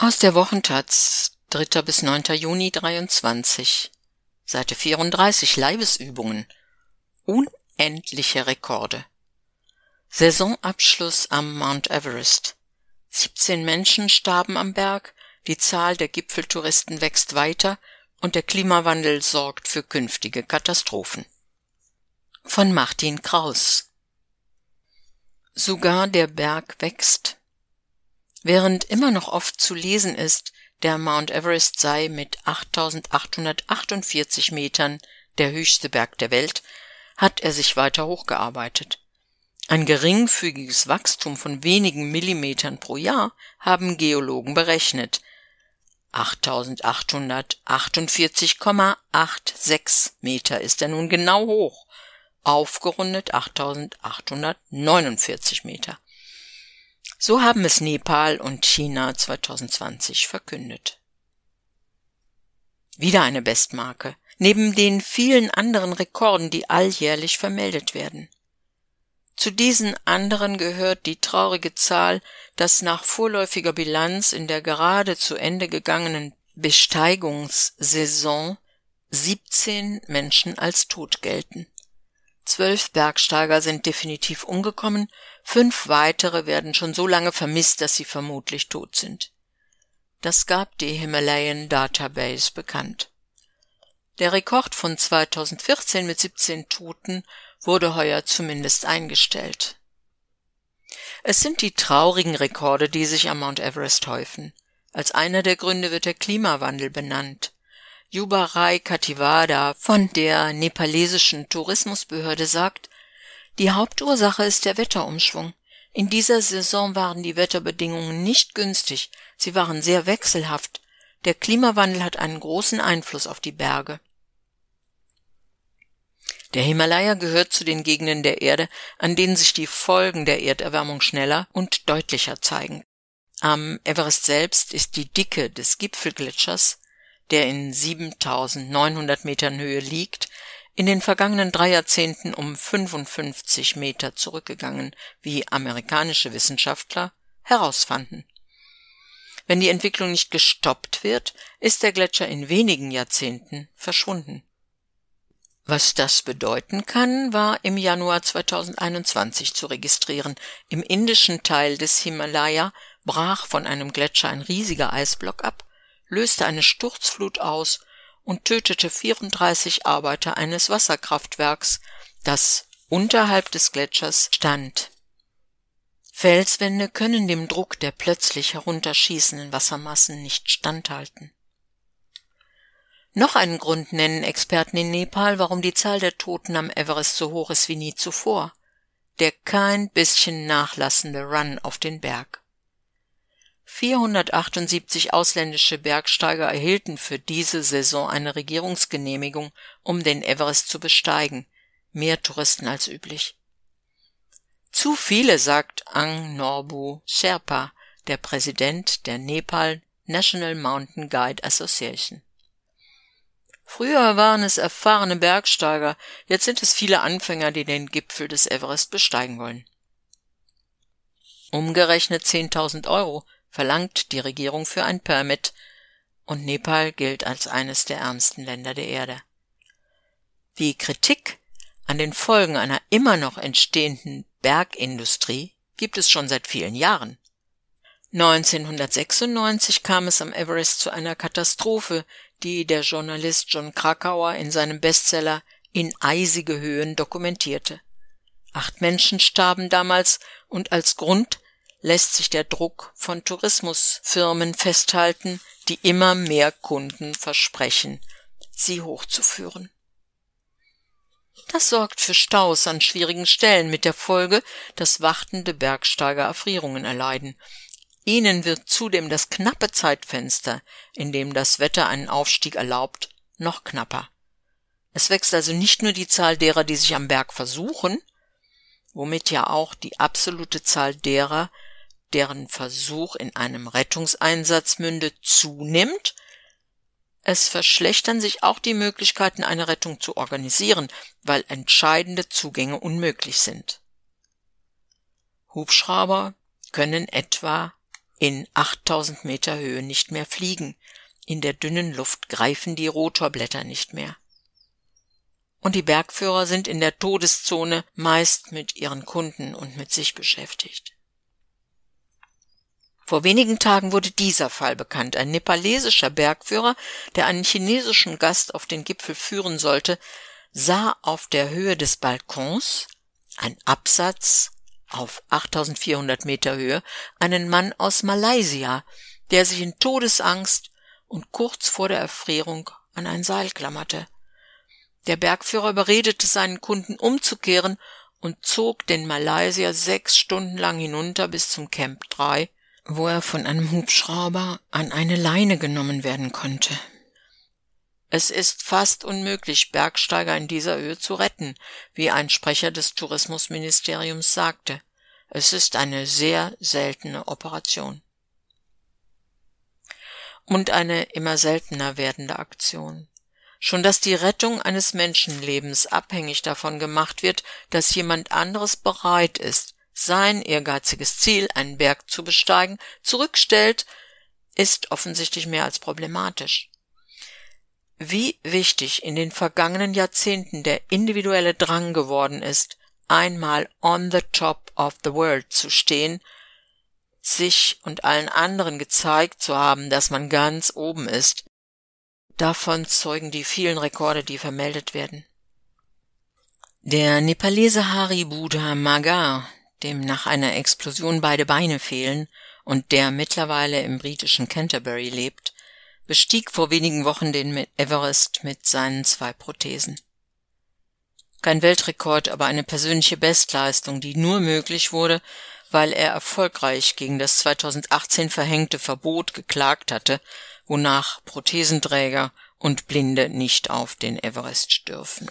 Aus der Wochentaz, 3. bis 9. Juni 23, Seite 34, Leibesübungen. Unendliche Rekorde. Saisonabschluss am Mount Everest. 17 Menschen starben am Berg, die Zahl der Gipfeltouristen wächst weiter und der Klimawandel sorgt für künftige Katastrophen. Von Martin Kraus. Sogar der Berg wächst. Während immer noch oft zu lesen ist, der Mount Everest sei mit 8848 Metern der höchste Berg der Welt, hat er sich weiter hochgearbeitet. Ein geringfügiges Wachstum von wenigen Millimetern pro Jahr haben Geologen berechnet. 8848,86 Meter ist er nun genau hoch, aufgerundet 8849 Meter. So haben es Nepal und China 2020 verkündet. Wieder eine Bestmarke, neben den vielen anderen Rekorden, die alljährlich vermeldet werden. Zu diesen anderen gehört die traurige Zahl, dass nach vorläufiger Bilanz in der gerade zu Ende gegangenen Besteigungssaison 17 Menschen als tot gelten. Zwölf Bergsteiger sind definitiv umgekommen, fünf weitere werden schon so lange vermisst, dass sie vermutlich tot sind. Das gab die Himalayan Database bekannt. Der Rekord von 2014 mit 17 Toten wurde heuer zumindest eingestellt. Es sind die traurigen Rekorde, die sich am Mount Everest häufen. Als einer der Gründe wird der Klimawandel benannt. Yubarai Kativada von der nepalesischen Tourismusbehörde sagt, die Hauptursache ist der Wetterumschwung. In dieser Saison waren die Wetterbedingungen nicht günstig, sie waren sehr wechselhaft. Der Klimawandel hat einen großen Einfluss auf die Berge. Der Himalaya gehört zu den Gegenden der Erde, an denen sich die Folgen der Erderwärmung schneller und deutlicher zeigen. Am Everest selbst ist die Dicke des Gipfelgletschers der in 7900 Metern Höhe liegt, in den vergangenen drei Jahrzehnten um 55 Meter zurückgegangen, wie amerikanische Wissenschaftler herausfanden. Wenn die Entwicklung nicht gestoppt wird, ist der Gletscher in wenigen Jahrzehnten verschwunden. Was das bedeuten kann, war im Januar 2021 zu registrieren. Im indischen Teil des Himalaya brach von einem Gletscher ein riesiger Eisblock ab löste eine Sturzflut aus und tötete 34 Arbeiter eines Wasserkraftwerks, das unterhalb des Gletschers stand. Felswände können dem Druck der plötzlich herunterschießenden Wassermassen nicht standhalten. Noch einen Grund nennen Experten in Nepal, warum die Zahl der Toten am Everest so hoch ist wie nie zuvor. Der kein bisschen nachlassende Run auf den Berg. 478 ausländische Bergsteiger erhielten für diese Saison eine Regierungsgenehmigung, um den Everest zu besteigen, mehr Touristen als üblich. Zu viele, sagt Ang Norbu Sherpa, der Präsident der Nepal National Mountain Guide Association. Früher waren es erfahrene Bergsteiger, jetzt sind es viele Anfänger, die den Gipfel des Everest besteigen wollen. Umgerechnet 10.000 Euro verlangt die Regierung für ein Permit, und Nepal gilt als eines der ärmsten Länder der Erde. Die Kritik an den Folgen einer immer noch entstehenden Bergindustrie gibt es schon seit vielen Jahren. 1996 kam es am Everest zu einer Katastrophe, die der Journalist John Krakauer in seinem Bestseller In eisige Höhen dokumentierte. Acht Menschen starben damals und als Grund lässt sich der Druck von Tourismusfirmen festhalten, die immer mehr Kunden versprechen, sie hochzuführen. Das sorgt für Staus an schwierigen Stellen mit der Folge, dass wartende Bergsteiger Erfrierungen erleiden. Ihnen wird zudem das knappe Zeitfenster, in dem das Wetter einen Aufstieg erlaubt, noch knapper. Es wächst also nicht nur die Zahl derer, die sich am Berg versuchen, womit ja auch die absolute Zahl derer, deren Versuch in einem Rettungseinsatz mündet, zunimmt, es verschlechtern sich auch die Möglichkeiten, eine Rettung zu organisieren, weil entscheidende Zugänge unmöglich sind. Hubschrauber können etwa in 8000 Meter Höhe nicht mehr fliegen. In der dünnen Luft greifen die Rotorblätter nicht mehr. Und die Bergführer sind in der Todeszone meist mit ihren Kunden und mit sich beschäftigt. Vor wenigen Tagen wurde dieser Fall bekannt. Ein nepalesischer Bergführer, der einen chinesischen Gast auf den Gipfel führen sollte, sah auf der Höhe des Balkons, ein Absatz auf 8400 Meter Höhe, einen Mann aus Malaysia, der sich in Todesangst und kurz vor der Erfrierung an ein Seil klammerte. Der Bergführer überredete seinen Kunden umzukehren und zog den Malaysier sechs Stunden lang hinunter bis zum Camp 3, wo er von einem Hubschrauber an eine Leine genommen werden konnte. Es ist fast unmöglich, Bergsteiger in dieser Höhe zu retten, wie ein Sprecher des Tourismusministeriums sagte. Es ist eine sehr seltene Operation. Und eine immer seltener werdende Aktion. Schon dass die Rettung eines Menschenlebens abhängig davon gemacht wird, dass jemand anderes bereit ist, sein ehrgeiziges Ziel, einen Berg zu besteigen, zurückstellt, ist offensichtlich mehr als problematisch. Wie wichtig in den vergangenen Jahrzehnten der individuelle Drang geworden ist, einmal on the top of the world zu stehen, sich und allen anderen gezeigt zu haben, dass man ganz oben ist. Davon zeugen die vielen Rekorde, die vermeldet werden. Der Nepalese Hari Buddha Magar, dem nach einer Explosion beide Beine fehlen und der mittlerweile im britischen Canterbury lebt, bestieg vor wenigen Wochen den Everest mit seinen zwei Prothesen. Kein Weltrekord, aber eine persönliche Bestleistung, die nur möglich wurde, weil er erfolgreich gegen das 2018 verhängte Verbot geklagt hatte, wonach Prothesenträger und Blinde nicht auf den Everest dürfen.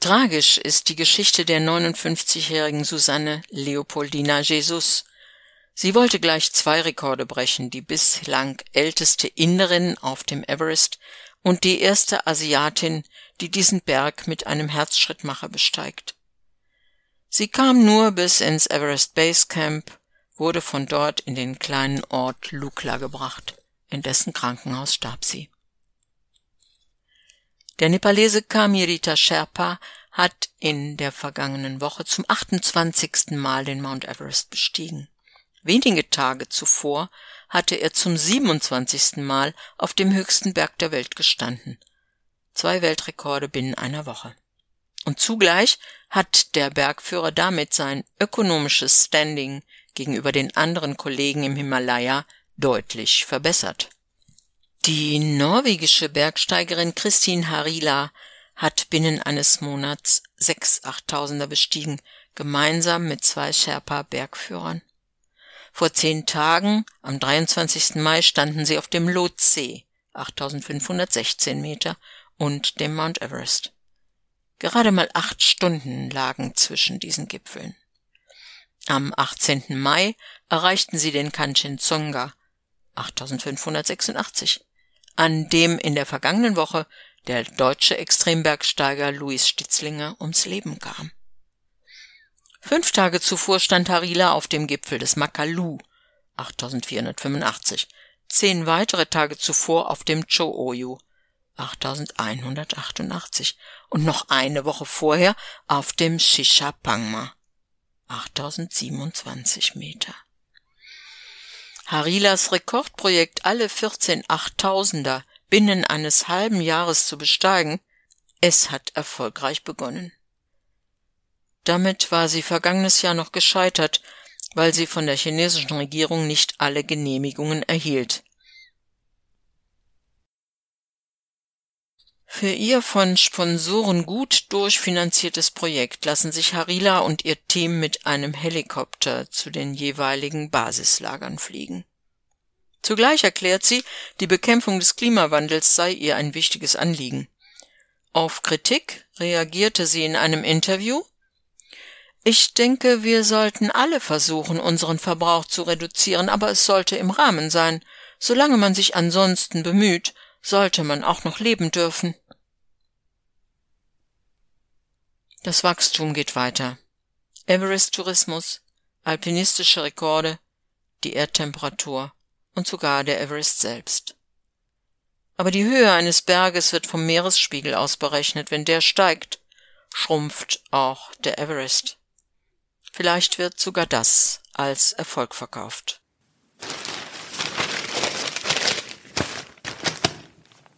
Tragisch ist die Geschichte der 59-jährigen Susanne Leopoldina Jesus. Sie wollte gleich zwei Rekorde brechen, die bislang älteste Inderin auf dem Everest und die erste Asiatin, die diesen Berg mit einem Herzschrittmacher besteigt. Sie kam nur bis ins Everest Base Camp, wurde von dort in den kleinen Ort Lukla gebracht. In dessen Krankenhaus starb sie. Der Nepalese Kamirita Sherpa hat in der vergangenen Woche zum 28. Mal den Mount Everest bestiegen. Wenige Tage zuvor hatte er zum 27. Mal auf dem höchsten Berg der Welt gestanden. Zwei Weltrekorde binnen einer Woche. Und zugleich hat der Bergführer damit sein ökonomisches Standing gegenüber den anderen Kollegen im Himalaya deutlich verbessert. Die norwegische Bergsteigerin Christine Harila hat binnen eines Monats sechs Achttausender bestiegen, gemeinsam mit zwei Sherpa-Bergführern. Vor zehn Tagen, am 23. Mai, standen sie auf dem Lhotse, 8516 Meter, und dem Mount Everest. Gerade mal acht Stunden lagen zwischen diesen Gipfeln. Am 18. Mai erreichten sie den Kanchenjunga, 8586 an dem in der vergangenen Woche der deutsche Extrembergsteiger Luis Stitzlinger ums Leben kam. Fünf Tage zuvor stand Harila auf dem Gipfel des Makalu 8485, zehn weitere Tage zuvor auf dem Cho-Oyu 8188 und noch eine Woche vorher auf dem Shishapangma 8027 Meter. Harilas Rekordprojekt, alle 14 Achttausender binnen eines halben Jahres zu besteigen, es hat erfolgreich begonnen. Damit war sie vergangenes Jahr noch gescheitert, weil sie von der chinesischen Regierung nicht alle Genehmigungen erhielt. Für ihr von Sponsoren gut durchfinanziertes Projekt lassen sich Harila und ihr Team mit einem Helikopter zu den jeweiligen Basislagern fliegen. Zugleich erklärt sie, die Bekämpfung des Klimawandels sei ihr ein wichtiges Anliegen. Auf Kritik reagierte sie in einem Interview Ich denke, wir sollten alle versuchen, unseren Verbrauch zu reduzieren, aber es sollte im Rahmen sein. Solange man sich ansonsten bemüht, sollte man auch noch leben dürfen. Das Wachstum geht weiter. Everest-Tourismus, alpinistische Rekorde, die Erdtemperatur und sogar der Everest selbst. Aber die Höhe eines Berges wird vom Meeresspiegel aus berechnet. Wenn der steigt, schrumpft auch der Everest. Vielleicht wird sogar das als Erfolg verkauft.